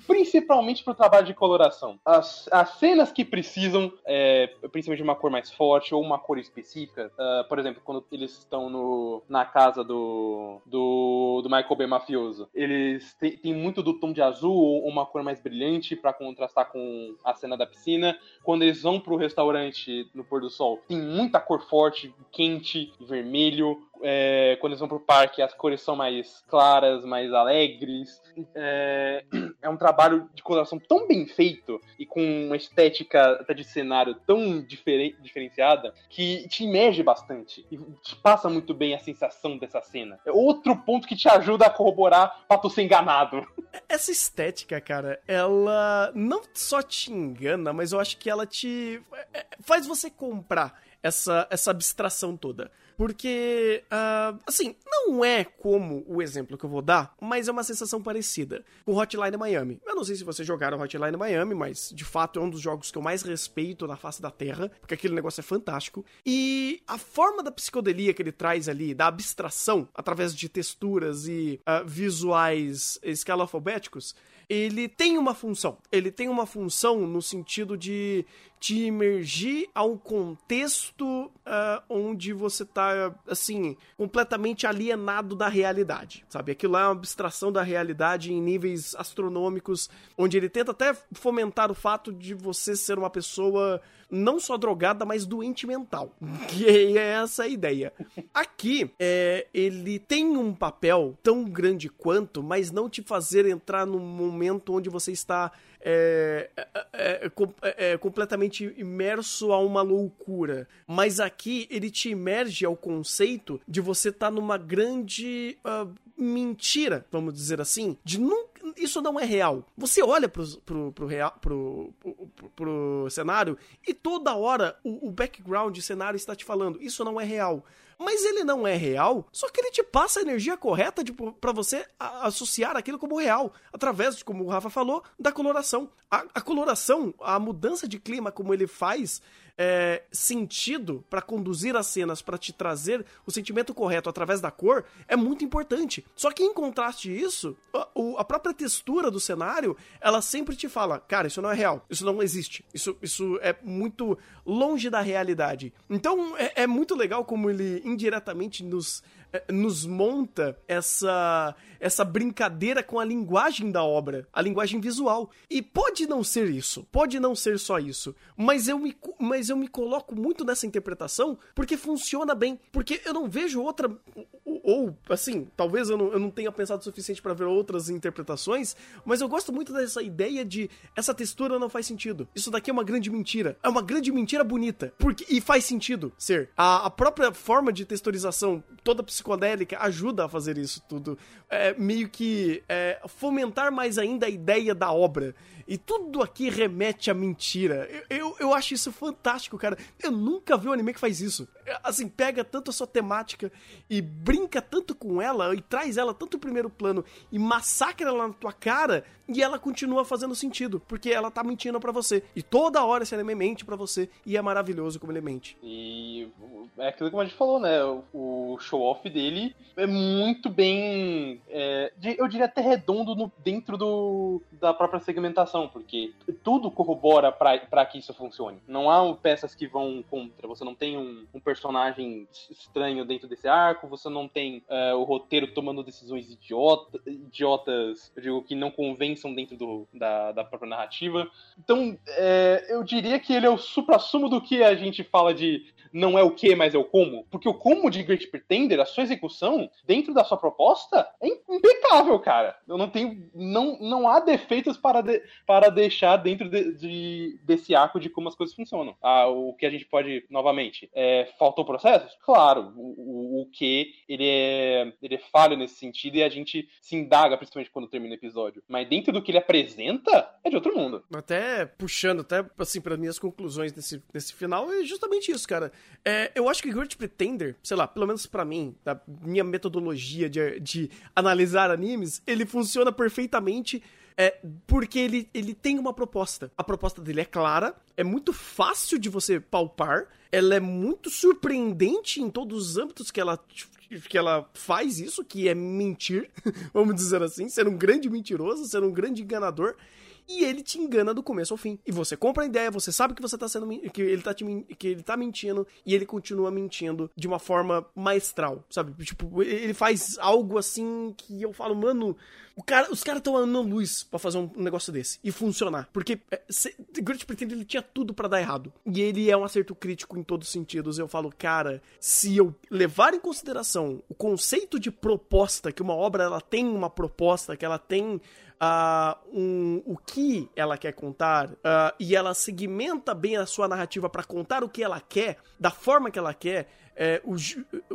principalmente pro trabalho de coloração. As, as cenas que precisam, é, principalmente de uma cor mais forte ou uma cor específica, uh, por exemplo, quando eles estão no, na casa do, do, do Michael B. Mafioso, eles têm muito do tom de azul ou uma cor mais brilhante para contrastar com a cena da piscina. Quando eles vão pro restaurante no pôr do sol, tem muita cor forte, quente, vermelho, é, quando eles vão pro parque, as cores são mais claras, mais alegres. É, é um trabalho de coloração tão bem feito e com uma estética até de cenário tão diferen, diferenciada que te emerge bastante e te passa muito bem a sensação dessa cena. É outro ponto que te ajuda a corroborar pra tu ser enganado. Essa estética, cara, ela não só te engana, mas eu acho que ela te é, faz você comprar essa, essa abstração toda. Porque, uh, assim, não é como o exemplo que eu vou dar, mas é uma sensação parecida com Hotline Miami. Eu não sei se vocês jogaram Hotline Miami, mas de fato é um dos jogos que eu mais respeito na face da Terra, porque aquele negócio é fantástico. E a forma da psicodelia que ele traz ali, da abstração, através de texturas e uh, visuais escalafobéticos, ele tem uma função. Ele tem uma função no sentido de te imergir a um contexto uh, onde você tá, assim, completamente alienado da realidade, sabe? Aquilo lá é uma abstração da realidade em níveis astronômicos, onde ele tenta até fomentar o fato de você ser uma pessoa não só drogada, mas doente mental. Que é essa a ideia. Aqui, é, ele tem um papel tão grande quanto, mas não te fazer entrar num momento onde você está é, é, é, é, completamente imerso a uma loucura. Mas aqui ele te imerge ao conceito de você estar tá numa grande uh, mentira, vamos dizer assim, de nunca isso não é real. Você olha pro, pro, pro, real, pro, pro, pro cenário e toda hora o, o background cenário está te falando, isso não é real mas ele não é real, só que ele te passa a energia correta tipo, para você associar aquilo como real, através de, como o Rafa falou, da coloração. A, a coloração, a mudança de clima como ele faz é, sentido para conduzir as cenas, para te trazer o sentimento correto através da cor, é muito importante. Só que em contraste isso, a, a, própria textura do cenário, ela sempre te fala, cara, isso não é real, isso não existe, isso, isso é muito longe da realidade. Então é, é muito legal como ele indiretamente nos nos monta essa essa brincadeira com a linguagem da obra, a linguagem visual. E pode não ser isso, pode não ser só isso, mas eu me, mas eu me coloco muito nessa interpretação porque funciona bem, porque eu não vejo outra ou, assim, talvez eu não, eu não tenha pensado o suficiente para ver outras interpretações, mas eu gosto muito dessa ideia de essa textura não faz sentido. Isso daqui é uma grande mentira. É uma grande mentira bonita. Porque, e faz sentido ser. A, a própria forma de texturização, toda psicodélica, ajuda a fazer isso tudo. É, meio que é, fomentar mais ainda a ideia da obra. E tudo aqui remete à mentira. Eu, eu, eu, acho isso fantástico, cara. Eu nunca vi um anime que faz isso. Assim, pega tanto a sua temática e brinca tanto com ela e traz ela tanto primeiro plano e massacra ela na tua cara e ela continua fazendo sentido, porque ela tá mentindo para você. E toda hora esse anime mente pra você e é maravilhoso como ele mente. E é aquilo que a gente falou, né? O show-off dele é muito bem. É, eu diria até redondo no, dentro do, da própria segmentação, porque tudo corrobora para que isso funcione. Não há peças que vão contra. Você não tem um, um personagem estranho dentro desse arco, você não tem é, o roteiro tomando decisões idiota, idiotas, eu digo, que não convençam dentro do, da, da própria narrativa. Então, é, eu diria que ele é o supra-sumo do que a gente fala de não é o que, mas é o como. Porque o como de Great Pretender, a sua execução, dentro da sua proposta, é impecável, cara. Eu não tenho. Não, não há defeitos para, de, para deixar dentro de, de, desse arco de como as coisas funcionam. Ah, o que a gente pode, novamente, é, faltou processos? Claro, o, o, o que ele é, ele é falho nesse sentido e a gente se indaga, principalmente quando termina o episódio. Mas dentro do que ele apresenta, é de outro mundo. Até puxando, até assim, para minhas conclusões desse, desse final, é justamente isso, cara. É, eu acho que Great Pretender, sei lá, pelo menos para mim, da minha metodologia de, de analisar animes, ele funciona perfeitamente é porque ele, ele tem uma proposta. A proposta dele é clara, é muito fácil de você palpar, ela é muito surpreendente em todos os âmbitos que ela que ela faz isso, que é mentir, vamos dizer assim, ser um grande mentiroso, ser um grande enganador e ele te engana do começo ao fim. E você compra a ideia, você sabe que você tá sendo que ele tá te, que ele tá mentindo e ele continua mentindo de uma forma maestral, sabe? Tipo, ele faz algo assim que eu falo, mano, cara, os caras estão andando luz para fazer um negócio desse e funcionar. Porque é, se, Great Pretender ele tinha tudo para dar errado. E ele é um acerto crítico em todos os sentidos. Eu falo, cara, se eu levar em consideração o conceito de proposta, que uma obra ela tem uma proposta, que ela tem uh, um, o que ela quer contar uh, e ela segmenta bem a sua narrativa para contar o que ela quer, da forma que ela quer, é,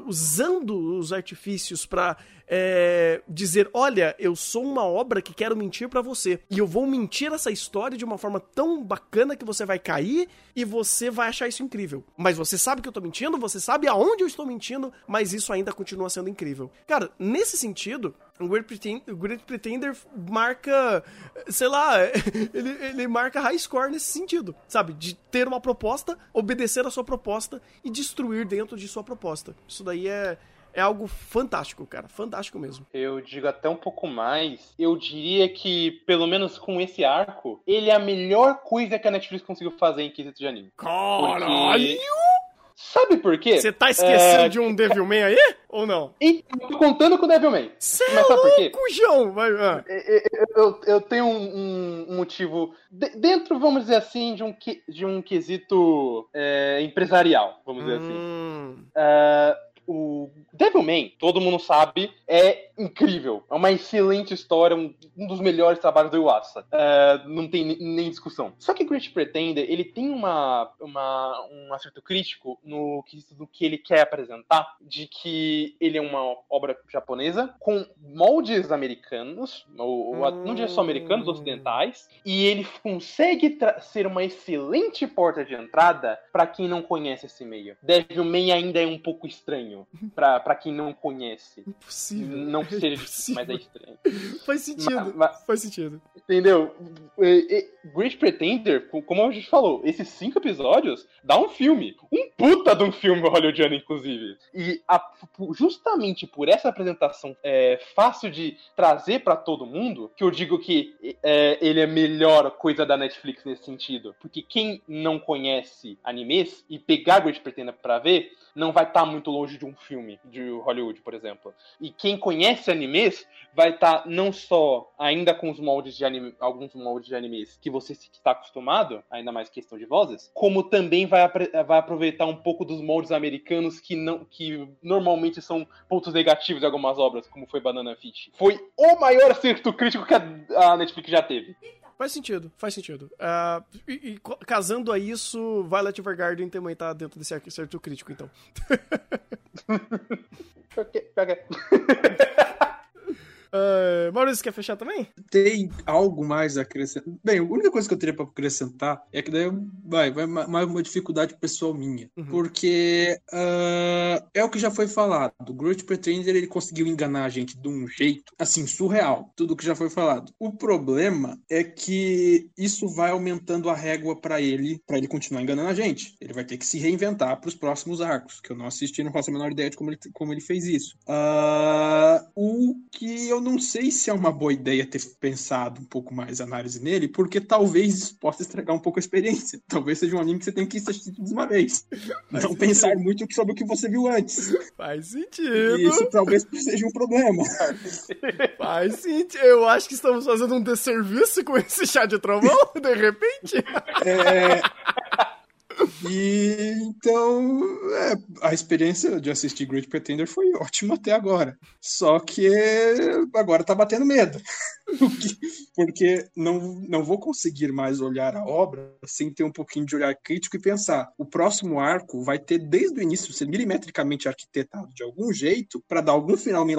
usando os artifícios para é, dizer: olha, eu sou uma obra que quero mentir para você. E eu vou mentir essa história de uma forma tão bacana que você vai cair e você vai achar isso incrível. Mas você sabe que eu tô mentindo, você sabe aonde eu estou mentindo, mas isso ainda continua sendo incrível. Cara, nesse sentido, o Great Pretender, o Great Pretender marca, sei lá, ele, ele marca high score nesse sentido, sabe? De ter uma proposta, obedecer a sua proposta e destruir dentro de sua proposta. Isso daí é, é algo fantástico, cara. Fantástico mesmo. Eu digo até um pouco mais. Eu diria que, pelo menos com esse arco, ele é a melhor coisa que a Netflix conseguiu fazer em quesito de anime. Caralho! Porque... Sabe por quê? Você tá esquecendo é... de um Devilman aí? Ou não? E tô contando com o Devilman. Cê Mas sabe é por quê? João! Vai, ah. eu, eu, eu, tenho um, um motivo. De, dentro, vamos dizer assim, de um, de um quesito é, empresarial, vamos dizer assim. hum. assim. Uh, o Devilman, todo mundo sabe, é incrível. É uma excelente história, um, um dos melhores trabalhos do Iwasa. É, não tem nem discussão. Só que Great Pretender, ele tem uma, uma, um acerto crítico no que, do que ele quer apresentar, de que ele é uma obra japonesa com moldes americanos, ou, hum. não diria só americanos, hum. ocidentais, e ele consegue ser uma excelente porta de entrada para quem não conhece esse meio. Devilman ainda é um pouco estranho para quem não conhece. Impossível. Não que seja difícil, mas é estranho. Faz sentido. Mas, mas, faz sentido. Entendeu? Great Pretender, como a gente falou, esses cinco episódios dá um filme. Um puta de um filme hollywoodiano, inclusive. E a, justamente por essa apresentação é, fácil de trazer para todo mundo, que eu digo que é, ele é a melhor coisa da Netflix nesse sentido. Porque quem não conhece animes e pegar Great Pretender pra ver, não vai estar tá muito longe de um filme de Hollywood, por exemplo. E quem conhece animes vai estar tá não só ainda com os moldes de anime, alguns moldes de animes que você está acostumado, ainda mais questão de vozes, como também vai, vai aproveitar um pouco dos moldes americanos que não que normalmente são pontos negativos de algumas obras, como foi Banana Fish. Foi o maior acerto crítico que a, a Netflix já teve. Faz sentido, faz sentido. Uh, e, e, casando a isso, Violet Evergarden também tá dentro desse acerto crítico, então. Uh, Maurício, quer fechar também? Tem algo mais a acrescentar. Bem, a única coisa que eu teria para acrescentar é que daí vai, vai mais uma dificuldade pessoal minha. Uhum. Porque uh, é o que já foi falado. O Great Pretender ele conseguiu enganar a gente de um jeito assim, surreal. Tudo que já foi falado. O problema é que isso vai aumentando a régua para ele, para ele continuar enganando a gente. Ele vai ter que se reinventar para os próximos arcos, que eu não assisti, não faço a menor ideia de como ele, como ele fez isso. Uh, o que eu eu não sei se é uma boa ideia ter pensado um pouco mais análise nele, porque talvez isso possa estragar um pouco a experiência. Talvez seja um anime que você tem que assistir de uma vez. Faz não sentido. pensar muito sobre o que você viu antes. Faz sentido. E isso talvez seja um problema. Faz sentido. Eu acho que estamos fazendo um desserviço com esse chá de trovão, de repente. É. E então é, a experiência de assistir Great Pretender foi ótima até agora. Só que agora tá batendo medo. Porque não, não vou conseguir mais olhar a obra sem ter um pouquinho de olhar crítico e pensar: o próximo arco vai ter desde o início ser milimetricamente arquitetado de algum jeito para dar algum final me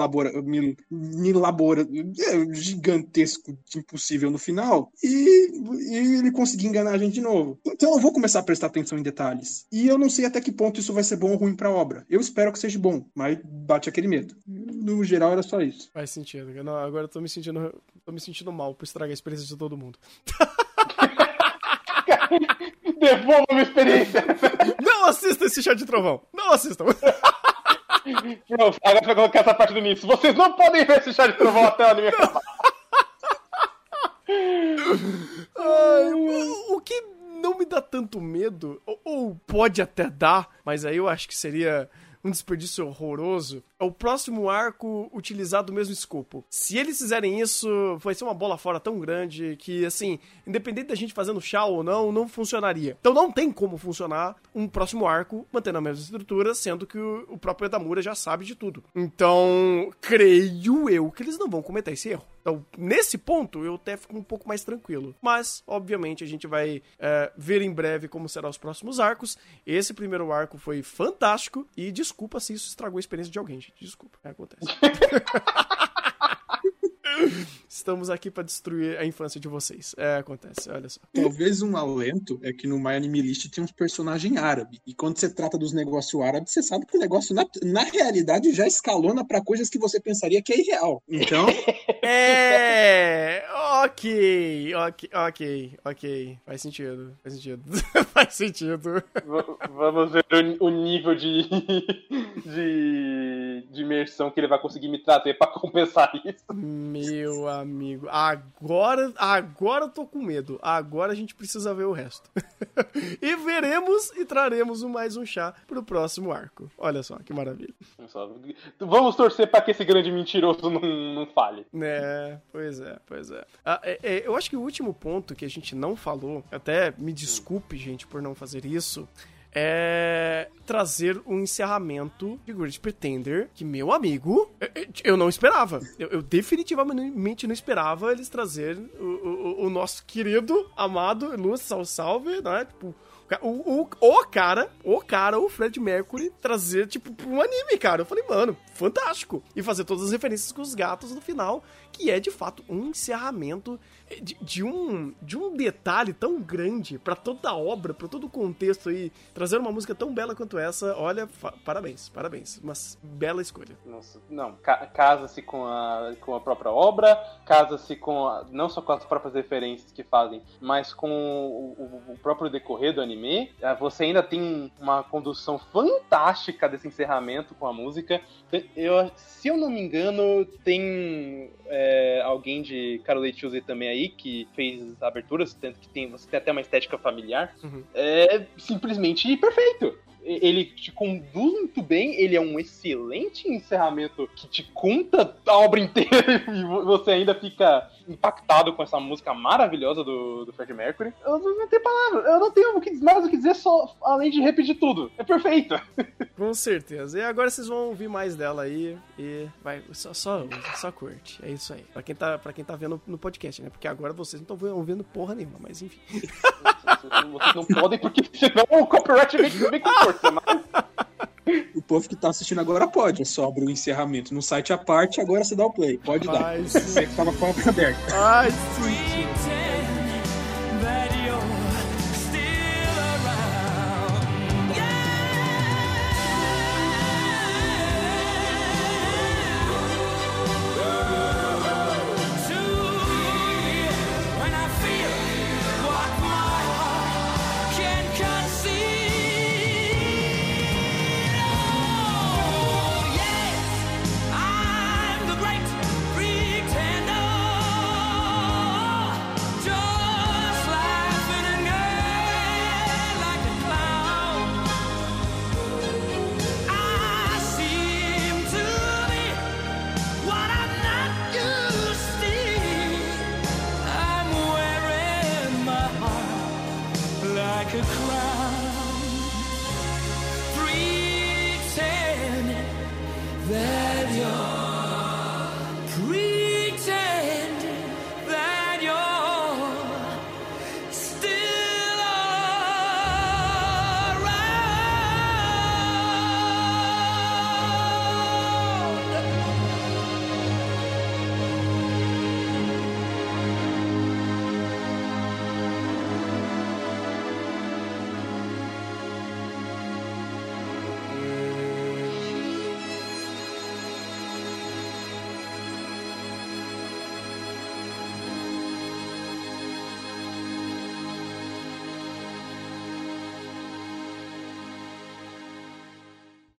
elabora, é, gigantesco, impossível no final e, e ele conseguir enganar a gente de novo. Então eu vou começar a prestar atenção em detalhes. E eu não sei até que ponto isso vai ser bom ou ruim para a obra. Eu espero que seja bom, mas bate aquele medo. No geral era só isso. Faz sentido. Não, agora eu tô me sentindo tô me sentindo mal por estragar a experiência de todo mundo. Devolva uma experiência. Não assista esse chá de trovão. Não assistam. Pronto, agora vai colocar essa parte do início. Vocês não podem ver esse chá de trovão até o anime acabar. Ai, o, o que não me dá tanto medo, ou, ou pode até dar, mas aí eu acho que seria um desperdício horroroso, é o próximo arco utilizar do mesmo escopo. Se eles fizerem isso, vai ser uma bola fora tão grande que, assim, independente da gente fazendo chá ou não, não funcionaria. Então não tem como funcionar um próximo arco mantendo a mesma estrutura, sendo que o próprio Edamura já sabe de tudo. Então, creio eu que eles não vão cometer esse erro. Então, nesse ponto, eu até fico um pouco mais tranquilo. Mas, obviamente, a gente vai é, ver em breve como serão os próximos arcos. Esse primeiro arco foi fantástico. E desculpa se isso estragou a experiência de alguém, gente. Desculpa. É, acontece. Estamos aqui para destruir a infância de vocês. É, acontece, olha só. Talvez um alento é que no My Anime List tem uns personagens árabes. E quando você trata dos negócios árabes, você sabe que o negócio, na, na realidade, já escalona para coisas que você pensaria que é irreal. Então. é. Ok, ok, ok, ok. Faz sentido. Faz sentido. faz sentido. V vamos ver o, o nível de, de, de imersão que ele vai conseguir me trazer para compensar isso. Meu amigo, agora, agora eu tô com medo. Agora a gente precisa ver o resto. e veremos e traremos mais um chá pro próximo arco. Olha só que maravilha. Vamos torcer para que esse grande mentiroso não, não falhe. É, pois é, pois é. Ah, é, é. Eu acho que o último ponto que a gente não falou, até me desculpe, gente, por não fazer isso, é trazer um encerramento de Great Pretender que, meu amigo, eu não esperava. Eu, eu definitivamente não esperava eles trazerem o, o, o, nosso querido, amado Luz Sal Salve, né? Tipo, o, o, o cara, o cara, o Fred Mercury, trazer, tipo, um anime, cara. Eu falei, mano, fantástico. E fazer todas as referências com os gatos no final, que é de fato um encerramento de, de, um, de um detalhe tão grande para toda a obra, para todo o contexto aí, trazer uma música tão bela quanto essa, olha, parabéns, parabéns. Uma bela escolha. Nossa, não, ca casa-se com a, com a própria obra, casa-se com a, não só com as próprias referências que fazem, mas com o, o, o próprio decorrer do anime. Ah, você ainda tem uma condução fantástica desse encerramento com a música. Eu, se eu não me engano, tem é, alguém de Carol Tuesday também aí aí, que fez aberturas, tanto que tem, você tem até uma estética familiar, uhum. é simplesmente perfeito ele te conduz muito bem, ele é um excelente encerramento que te conta a obra inteira e você ainda fica impactado com essa música maravilhosa do, do Fred Mercury. Eu não tenho palavras, eu não tenho mais o que dizer só além de repetir tudo. É perfeito. Com certeza. E agora vocês vão ouvir mais dela aí e vai, só, só, só curte. É isso aí. Pra quem tá, pra quem tá vendo no podcast, né? Porque agora vocês não estão ouvindo porra nenhuma, mas enfim. Vocês não podem, porque senão o copyright vem, vem com força, mas... O povo que tá assistindo agora pode, é só abrir o encerramento no site à parte, agora você dá o play. Pode dar. Você que tava com a aberta. Ai, sim.